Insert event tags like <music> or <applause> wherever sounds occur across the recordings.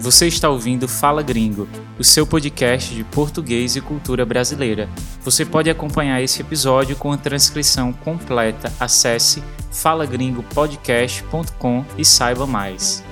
Você está ouvindo Fala Gringo, o seu podcast de português e cultura brasileira. Você pode acompanhar esse episódio com a transcrição completa. Acesse falagringopodcast.com e saiba mais.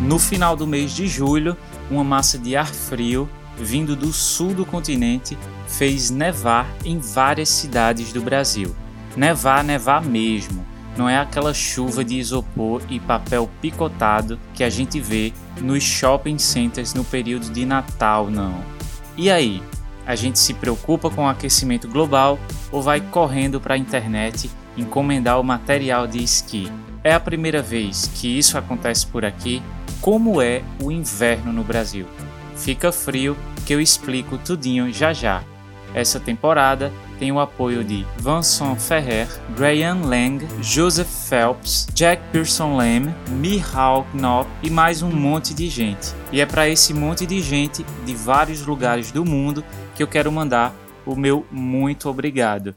No final do mês de julho, uma massa de ar frio vindo do sul do continente fez nevar em várias cidades do Brasil. Nevar, nevar mesmo. Não é aquela chuva de isopor e papel picotado que a gente vê nos shopping centers no período de Natal, não. E aí? A gente se preocupa com o aquecimento global ou vai correndo para a internet encomendar o material de esqui? É a primeira vez que isso acontece por aqui? Como é o inverno no Brasil? Fica frio que eu explico tudinho já já. Essa temporada tem o apoio de Vincent Ferrer, Graham Lang, Joseph Phelps, Jack Pearson Lamb, Mihal Knopf e mais um monte de gente. E é para esse monte de gente de vários lugares do mundo que eu quero mandar o meu muito obrigado.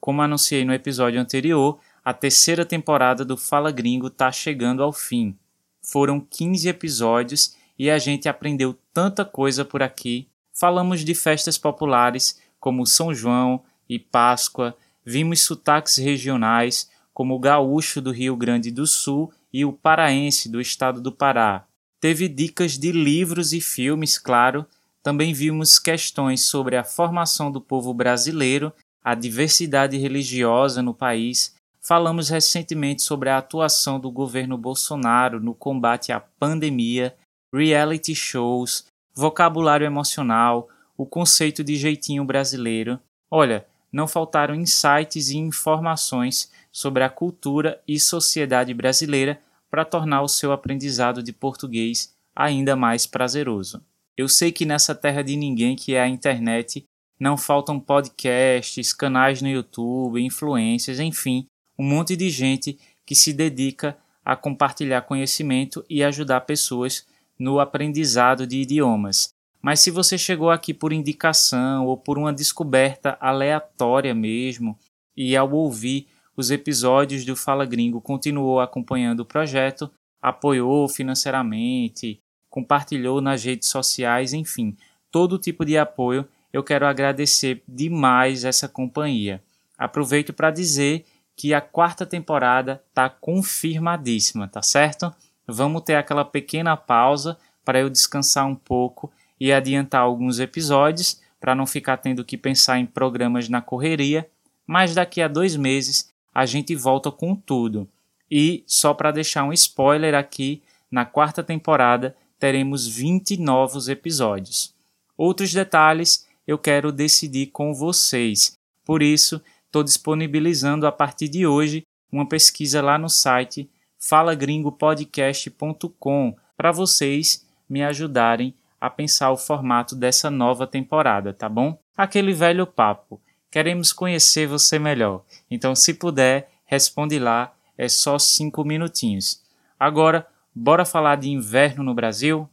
Como anunciei no episódio anterior, a terceira temporada do Fala Gringo está chegando ao fim. Foram 15 episódios e a gente aprendeu tanta coisa por aqui. Falamos de festas populares como São João e Páscoa, vimos sotaques regionais como o gaúcho do Rio Grande do Sul e o paraense do estado do Pará. Teve dicas de livros e filmes, claro. Também vimos questões sobre a formação do povo brasileiro, a diversidade religiosa no país Falamos recentemente sobre a atuação do governo Bolsonaro no combate à pandemia, reality shows, vocabulário emocional, o conceito de jeitinho brasileiro. Olha, não faltaram insights e informações sobre a cultura e sociedade brasileira para tornar o seu aprendizado de português ainda mais prazeroso. Eu sei que nessa terra de ninguém que é a internet não faltam podcasts, canais no YouTube, influências, enfim, um monte de gente que se dedica a compartilhar conhecimento e ajudar pessoas no aprendizado de idiomas. Mas se você chegou aqui por indicação ou por uma descoberta aleatória mesmo, e ao ouvir os episódios do Fala Gringo continuou acompanhando o projeto, apoiou financeiramente, compartilhou nas redes sociais, enfim, todo tipo de apoio, eu quero agradecer demais essa companhia. Aproveito para dizer que a quarta temporada tá confirmadíssima, tá certo? Vamos ter aquela pequena pausa para eu descansar um pouco e adiantar alguns episódios para não ficar tendo que pensar em programas na correria, mas daqui a dois meses a gente volta com tudo. E só para deixar um spoiler aqui, na quarta temporada teremos 20 novos episódios. Outros detalhes eu quero decidir com vocês, por isso estou disponibilizando a partir de hoje uma pesquisa lá no site falagringopodcast.com para vocês me ajudarem a pensar o formato dessa nova temporada, tá bom? Aquele velho papo. Queremos conhecer você melhor. Então, se puder, responde lá. É só cinco minutinhos. Agora, bora falar de inverno no Brasil?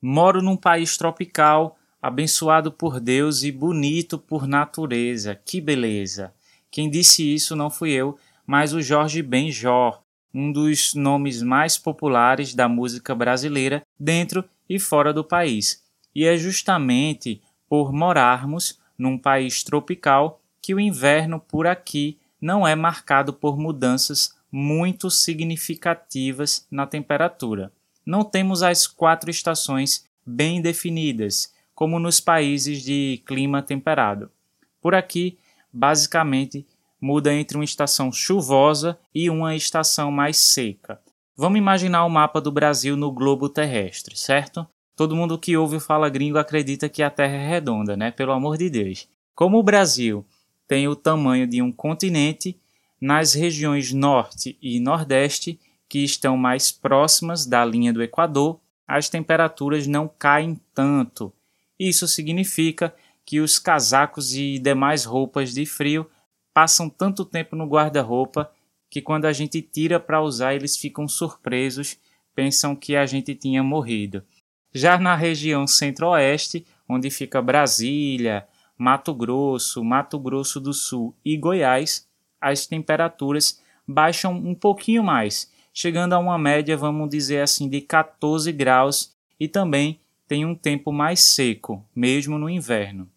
Moro num país tropical abençoado por Deus e bonito por natureza. Que beleza! Quem disse isso não fui eu, mas o Jorge Benjor, um dos nomes mais populares da música brasileira dentro e fora do país. E é justamente por morarmos num país tropical que o inverno por aqui não é marcado por mudanças muito significativas na temperatura. Não temos as quatro estações bem definidas, como nos países de clima temperado. Por aqui, basicamente, muda entre uma estação chuvosa e uma estação mais seca. Vamos imaginar o mapa do Brasil no globo terrestre, certo? Todo mundo que ouve o Fala Gringo acredita que a Terra é redonda, né? Pelo amor de Deus. Como o Brasil tem o tamanho de um continente, nas regiões norte e nordeste, que estão mais próximas da linha do Equador, as temperaturas não caem tanto isso significa que os casacos e demais roupas de frio passam tanto tempo no guarda-roupa que quando a gente tira para usar eles ficam surpresos, pensam que a gente tinha morrido. Já na região centro-oeste, onde fica Brasília, Mato Grosso, Mato Grosso do Sul e Goiás, as temperaturas baixam um pouquinho mais, chegando a uma média, vamos dizer assim, de 14 graus e também tem um tempo mais seco, mesmo no inverno.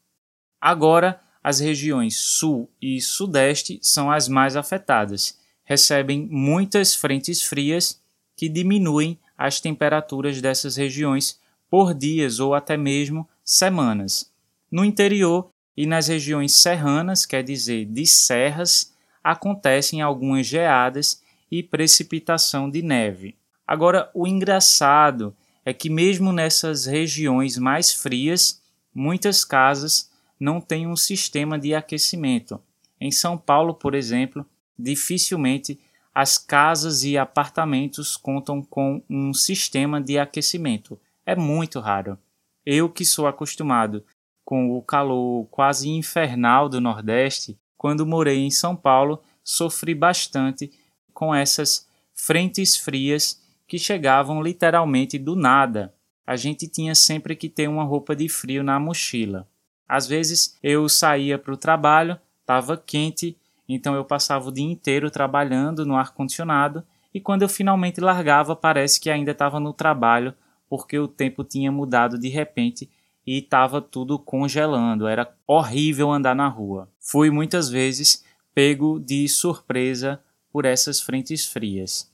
Agora, as regiões sul e sudeste são as mais afetadas. Recebem muitas frentes frias que diminuem as temperaturas dessas regiões por dias ou até mesmo semanas. No interior e nas regiões serranas, quer dizer, de serras, acontecem algumas geadas e precipitação de neve. Agora, o engraçado é que, mesmo nessas regiões mais frias, muitas casas não têm um sistema de aquecimento. Em São Paulo, por exemplo, dificilmente as casas e apartamentos contam com um sistema de aquecimento. É muito raro. Eu que sou acostumado com o calor quase infernal do Nordeste, quando morei em São Paulo, sofri bastante com essas frentes frias que chegavam literalmente do nada. A gente tinha sempre que ter uma roupa de frio na mochila. Às vezes eu saía para o trabalho, estava quente, então eu passava o dia inteiro trabalhando no ar-condicionado e quando eu finalmente largava, parece que ainda estava no trabalho porque o tempo tinha mudado de repente e estava tudo congelando. Era horrível andar na rua. Fui muitas vezes pego de surpresa por essas frentes frias.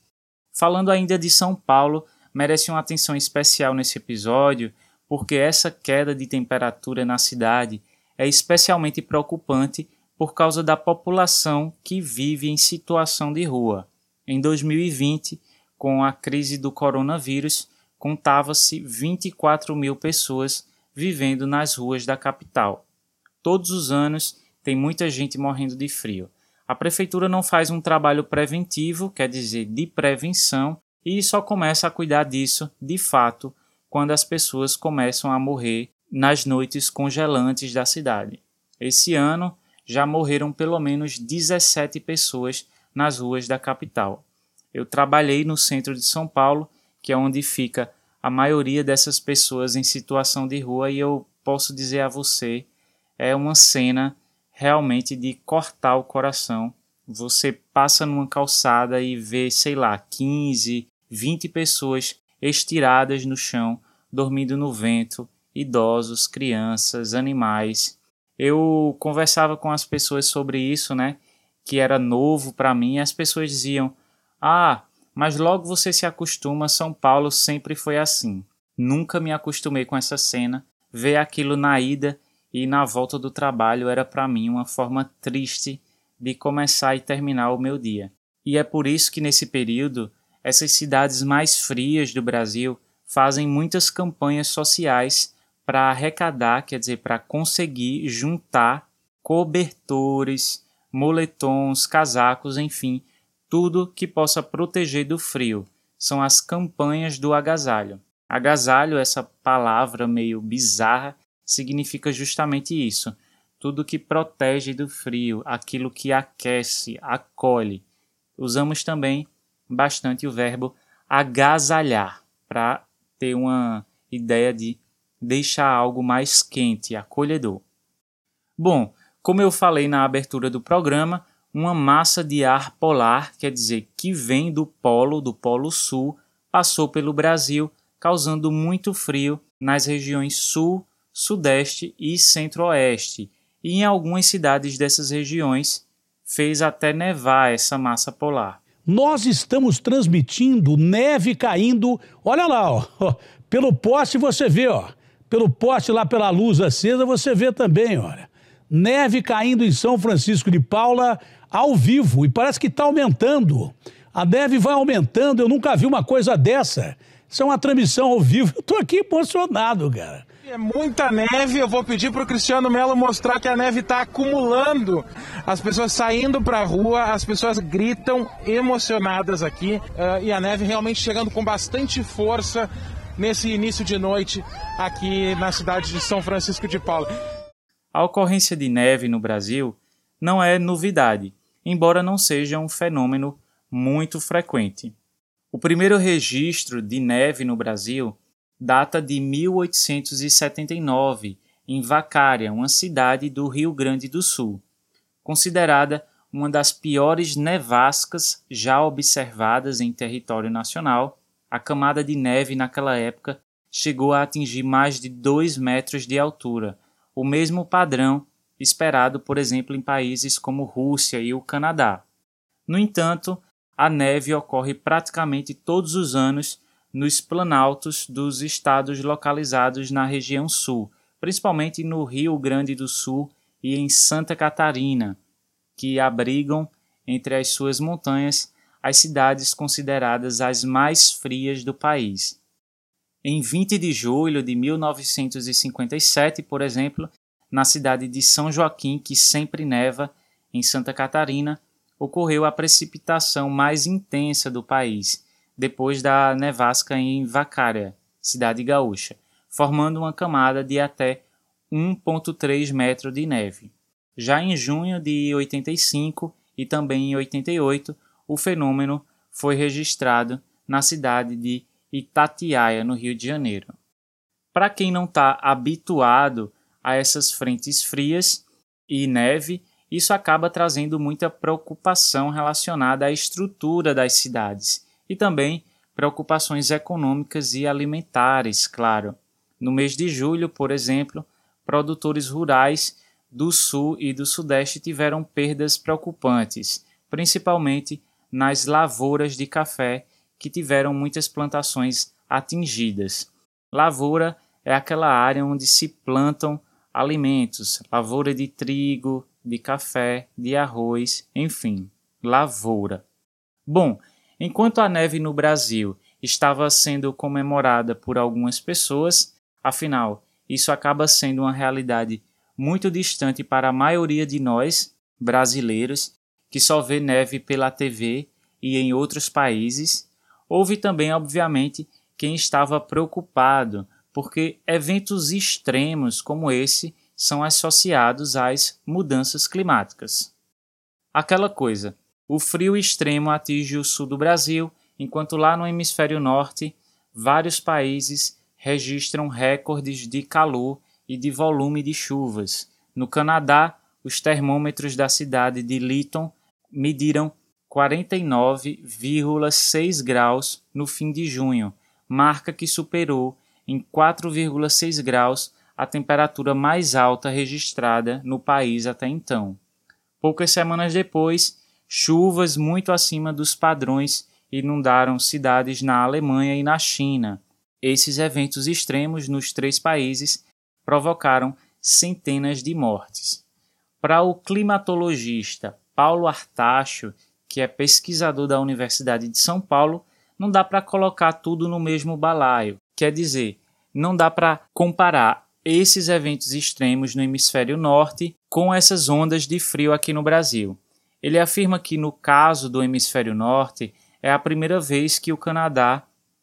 Falando ainda de São Paulo, merece uma atenção especial nesse episódio, porque essa queda de temperatura na cidade é especialmente preocupante por causa da população que vive em situação de rua. Em 2020, com a crise do coronavírus, contava-se 24 mil pessoas vivendo nas ruas da capital. Todos os anos tem muita gente morrendo de frio. A prefeitura não faz um trabalho preventivo, quer dizer, de prevenção, e só começa a cuidar disso, de fato, quando as pessoas começam a morrer nas noites congelantes da cidade. Esse ano já morreram pelo menos 17 pessoas nas ruas da capital. Eu trabalhei no centro de São Paulo, que é onde fica a maioria dessas pessoas em situação de rua, e eu posso dizer a você, é uma cena realmente de cortar o coração. Você passa numa calçada e vê, sei lá, 15, 20 pessoas estiradas no chão, dormindo no vento, idosos, crianças, animais. Eu conversava com as pessoas sobre isso, né? Que era novo para mim, e as pessoas diziam: "Ah, mas logo você se acostuma, São Paulo sempre foi assim". Nunca me acostumei com essa cena, ver aquilo na ida e na volta do trabalho era para mim uma forma triste de começar e terminar o meu dia. E é por isso que nesse período essas cidades mais frias do Brasil fazem muitas campanhas sociais para arrecadar, quer dizer, para conseguir juntar cobertores, moletons, casacos, enfim, tudo que possa proteger do frio. São as campanhas do agasalho. Agasalho, essa palavra meio bizarra, significa justamente isso. Tudo que protege do frio, aquilo que aquece, acolhe. Usamos também bastante o verbo agasalhar para ter uma ideia de deixar algo mais quente, acolhedor. Bom, como eu falei na abertura do programa, uma massa de ar polar, quer dizer, que vem do polo, do polo sul, passou pelo Brasil, causando muito frio nas regiões sul Sudeste e Centro-Oeste, e em algumas cidades dessas regiões fez até nevar essa massa polar. Nós estamos transmitindo neve caindo, olha lá, ó, <laughs> pelo poste você vê, ó, pelo poste lá pela luz acesa você vê também, olha. Neve caindo em São Francisco de Paula ao vivo e parece que está aumentando. A neve vai aumentando, eu nunca vi uma coisa dessa. Isso é uma transmissão ao vivo, <laughs> eu estou aqui emocionado, cara. É muita neve, eu vou pedir para o Cristiano Melo mostrar que a neve está acumulando. As pessoas saindo para a rua, as pessoas gritam emocionadas aqui uh, e a neve realmente chegando com bastante força nesse início de noite aqui na cidade de São Francisco de Paula. A ocorrência de neve no Brasil não é novidade, embora não seja um fenômeno muito frequente. O primeiro registro de neve no Brasil data de 1879, em Vacária, uma cidade do Rio Grande do Sul, considerada uma das piores nevascas já observadas em território nacional. A camada de neve naquela época chegou a atingir mais de 2 metros de altura, o mesmo padrão esperado, por exemplo, em países como Rússia e o Canadá. No entanto, a neve ocorre praticamente todos os anos nos planaltos dos estados localizados na região sul, principalmente no Rio Grande do Sul e em Santa Catarina, que abrigam entre as suas montanhas as cidades consideradas as mais frias do país. Em 20 de julho de 1957, por exemplo, na cidade de São Joaquim, que sempre neva, em Santa Catarina, ocorreu a precipitação mais intensa do país, depois da nevasca em Vacária, cidade gaúcha, formando uma camada de até 1,3 metro de neve. Já em junho de 85 e também em 88, o fenômeno foi registrado na cidade de Itatiaia, no Rio de Janeiro. Para quem não está habituado a essas frentes frias e neve, isso acaba trazendo muita preocupação relacionada à estrutura das cidades e também preocupações econômicas e alimentares, claro. No mês de julho, por exemplo, produtores rurais do sul e do sudeste tiveram perdas preocupantes, principalmente nas lavouras de café que tiveram muitas plantações atingidas. Lavoura é aquela área onde se plantam alimentos, lavoura de trigo, de café, de arroz, enfim, lavoura. Bom, enquanto a neve no Brasil estava sendo comemorada por algumas pessoas, afinal, isso acaba sendo uma realidade muito distante para a maioria de nós, brasileiros, que só vê neve pela TV e em outros países. Houve também, obviamente, quem estava preocupado porque eventos extremos como esse são associados às mudanças climáticas. Aquela coisa, o frio extremo atinge o sul do Brasil, enquanto lá no hemisfério norte, vários países registram recordes de calor e de volume de chuvas. No Canadá, os termômetros da cidade de Lytton mediram 49,6 graus no fim de junho, marca que superou em 4,6 graus a temperatura mais alta registrada no país até então. Poucas semanas depois, chuvas muito acima dos padrões inundaram cidades na Alemanha e na China. Esses eventos extremos nos três países provocaram centenas de mortes. Para o climatologista Paulo Artacho, que é pesquisador da Universidade de São Paulo, não dá para colocar tudo no mesmo balaio. Quer dizer, não dá para comparar esses eventos extremos no hemisfério norte com essas ondas de frio aqui no Brasil. Ele afirma que, no caso do hemisfério norte, é a primeira vez que o Canadá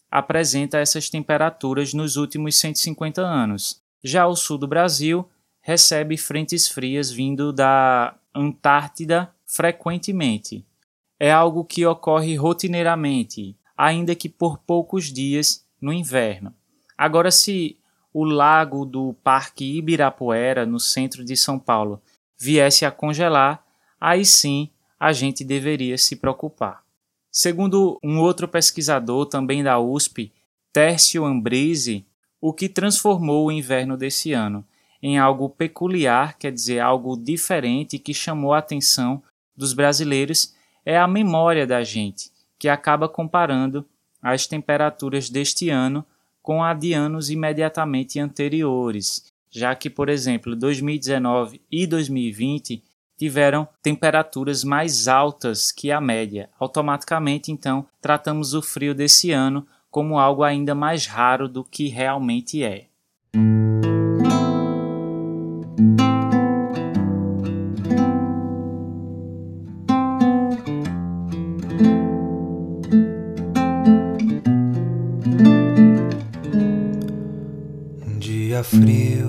apresenta essas temperaturas nos últimos 150 anos. Já o sul do Brasil recebe frentes frias vindo da Antártida frequentemente. É algo que ocorre rotineiramente, ainda que por poucos dias no inverno. Agora, se o lago do Parque Ibirapuera, no centro de São Paulo, viesse a congelar, aí sim a gente deveria se preocupar. Segundo um outro pesquisador, também da USP, Tércio Ambrise, o que transformou o inverno desse ano em algo peculiar, quer dizer, algo diferente que chamou a atenção dos brasileiros, é a memória da gente, que acaba comparando as temperaturas deste ano com a de anos imediatamente anteriores, já que, por exemplo, 2019 e 2020 tiveram temperaturas mais altas que a média. Automaticamente, então, tratamos o frio desse ano como algo ainda mais raro do que realmente é. frio, um bom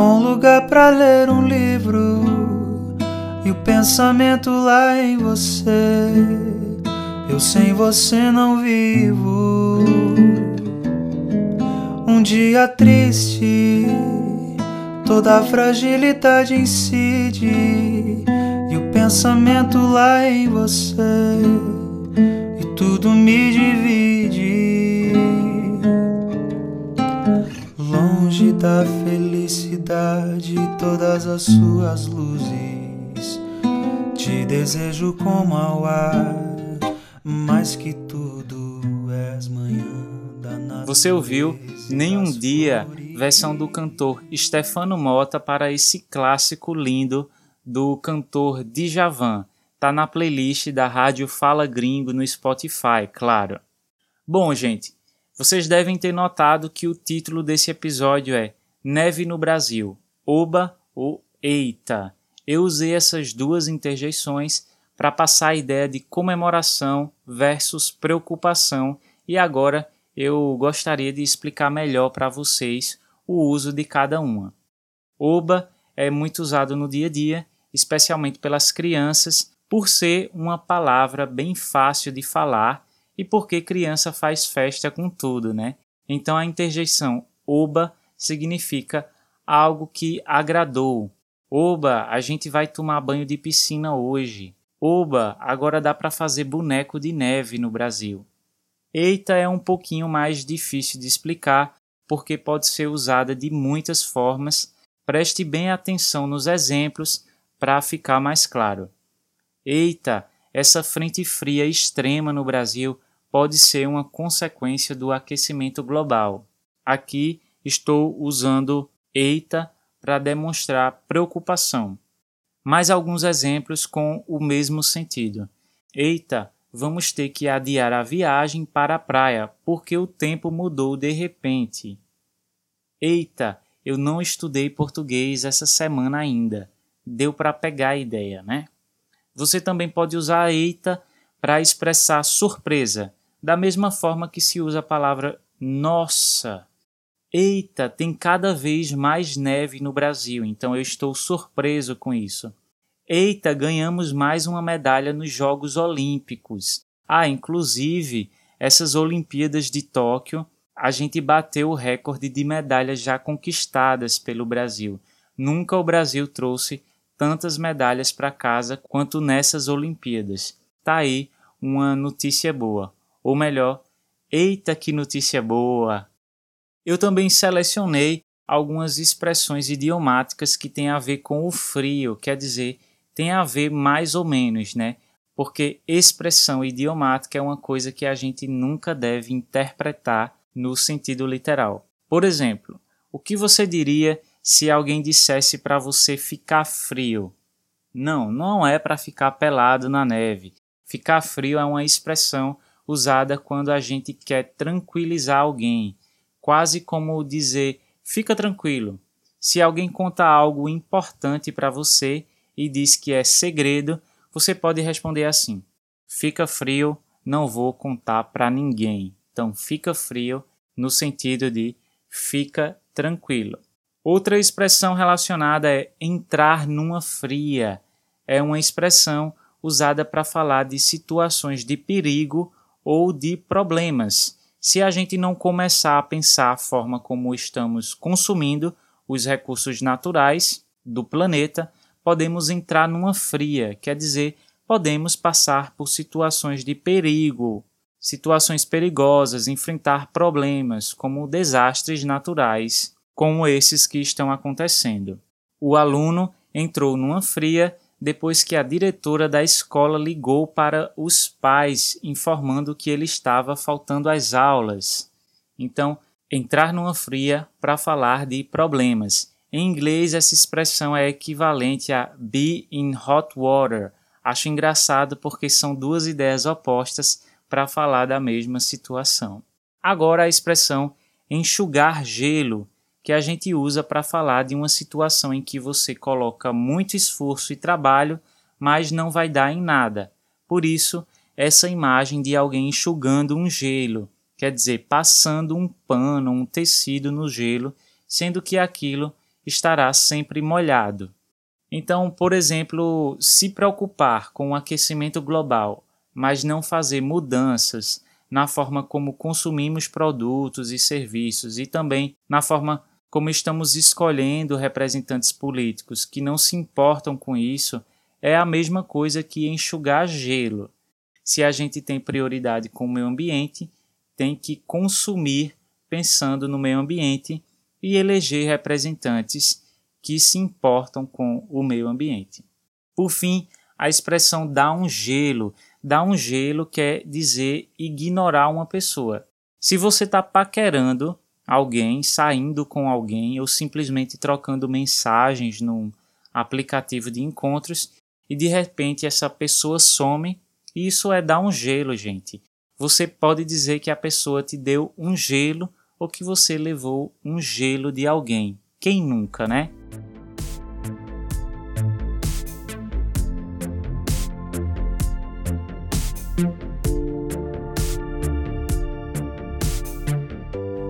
bom lugar para ler um livro e o pensamento lá em você. Eu sem você não vivo. Um dia triste toda a fragilidade incide e o pensamento lá em você e tudo me divide longe da felicidade todas as suas luzes te desejo como ao ar mais que tudo és manhã da Você ouviu Nenhum Dia versão do cantor Stefano Mota para esse clássico lindo do cantor Djavan. Tá na playlist da Rádio Fala Gringo no Spotify, claro. Bom, gente, vocês devem ter notado que o título desse episódio é Neve no Brasil, Oba ou Eita. Eu usei essas duas interjeições para passar a ideia de comemoração versus preocupação e agora eu gostaria de explicar melhor para vocês o uso de cada uma. Oba é muito usado no dia a dia, especialmente pelas crianças, por ser uma palavra bem fácil de falar e porque criança faz festa com tudo, né? Então a interjeição oba significa algo que agradou. Oba, a gente vai tomar banho de piscina hoje. Oba, agora dá para fazer boneco de neve no Brasil. Eita é um pouquinho mais difícil de explicar, porque pode ser usada de muitas formas. Preste bem atenção nos exemplos para ficar mais claro. Eita, essa frente fria extrema no Brasil pode ser uma consequência do aquecimento global. Aqui estou usando eita para demonstrar preocupação. Mais alguns exemplos com o mesmo sentido. Eita, vamos ter que adiar a viagem para a praia porque o tempo mudou de repente. Eita, eu não estudei português essa semana ainda. Deu para pegar a ideia, né? Você também pode usar eita para expressar surpresa, da mesma forma que se usa a palavra nossa. Eita, tem cada vez mais neve no Brasil, então eu estou surpreso com isso. Eita, ganhamos mais uma medalha nos Jogos Olímpicos. Ah, inclusive, essas Olimpíadas de Tóquio, a gente bateu o recorde de medalhas já conquistadas pelo Brasil. Nunca o Brasil trouxe tantas medalhas para casa quanto nessas Olimpíadas. Tá aí uma notícia boa. Ou melhor, eita que notícia boa! Eu também selecionei algumas expressões idiomáticas que têm a ver com o frio, quer dizer, tem a ver mais ou menos, né? Porque expressão idiomática é uma coisa que a gente nunca deve interpretar no sentido literal. Por exemplo, o que você diria se alguém dissesse para você ficar frio? Não, não é para ficar pelado na neve. Ficar frio é uma expressão usada quando a gente quer tranquilizar alguém, quase como dizer fica tranquilo. Se alguém conta algo importante para você e diz que é segredo, você pode responder assim: Fica frio, não vou contar para ninguém. Então, fica frio no sentido de fica tranquilo. Outra expressão relacionada é entrar numa fria. É uma expressão usada para falar de situações de perigo ou de problemas. Se a gente não começar a pensar a forma como estamos consumindo os recursos naturais do planeta, podemos entrar numa fria, quer dizer, podemos passar por situações de perigo, situações perigosas, enfrentar problemas como desastres naturais, como esses que estão acontecendo. O aluno entrou numa fria depois que a diretora da escola ligou para os pais informando que ele estava faltando às aulas. Então, entrar numa fria para falar de problemas. Em inglês, essa expressão é equivalente a be in hot water. Acho engraçado porque são duas ideias opostas para falar da mesma situação. Agora, a expressão enxugar gelo, que a gente usa para falar de uma situação em que você coloca muito esforço e trabalho, mas não vai dar em nada. Por isso, essa imagem de alguém enxugando um gelo, quer dizer, passando um pano, um tecido no gelo, sendo que aquilo estará sempre molhado. Então, por exemplo, se preocupar com o aquecimento global, mas não fazer mudanças na forma como consumimos produtos e serviços e também na forma como estamos escolhendo representantes políticos que não se importam com isso, é a mesma coisa que enxugar gelo. Se a gente tem prioridade com o meio ambiente, tem que consumir pensando no meio ambiente e eleger representantes que se importam com o meio ambiente. Por fim, a expressão dar um gelo. Dar um gelo quer dizer ignorar uma pessoa. Se você está paquerando alguém, saindo com alguém ou simplesmente trocando mensagens num aplicativo de encontros e de repente essa pessoa some, isso é dar um gelo, gente. Você pode dizer que a pessoa te deu um gelo ou que você levou um gelo de alguém. Quem nunca, né?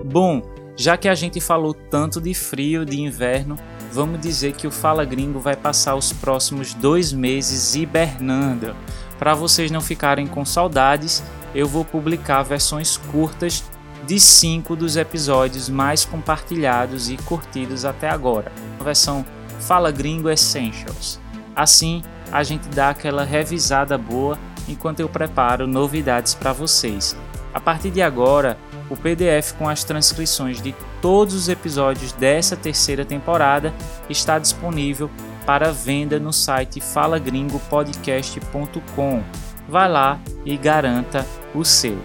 Bom, já que a gente falou tanto de frio, de inverno, vamos dizer que o Fala Gringo vai passar os próximos dois meses hibernando. Para vocês não ficarem com saudades, eu vou publicar versões curtas de cinco dos episódios mais compartilhados e curtidos até agora. A versão Fala Gringo Essentials. Assim, a gente dá aquela revisada boa enquanto eu preparo novidades para vocês. A partir de agora, o PDF com as transcrições de todos os episódios dessa terceira temporada está disponível para venda no site falagringopodcast.com. Vá lá e garanta o seu.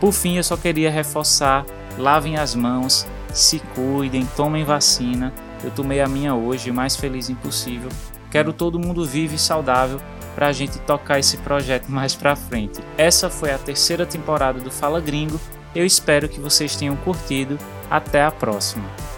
Por fim, eu só queria reforçar: lavem as mãos, se cuidem, tomem vacina. Eu tomei a minha hoje, mais feliz impossível. Quero todo mundo vivo e saudável para a gente tocar esse projeto <laughs> mais para frente. Essa foi a terceira temporada do Fala Gringo eu espero que vocês tenham curtido. Até a próxima!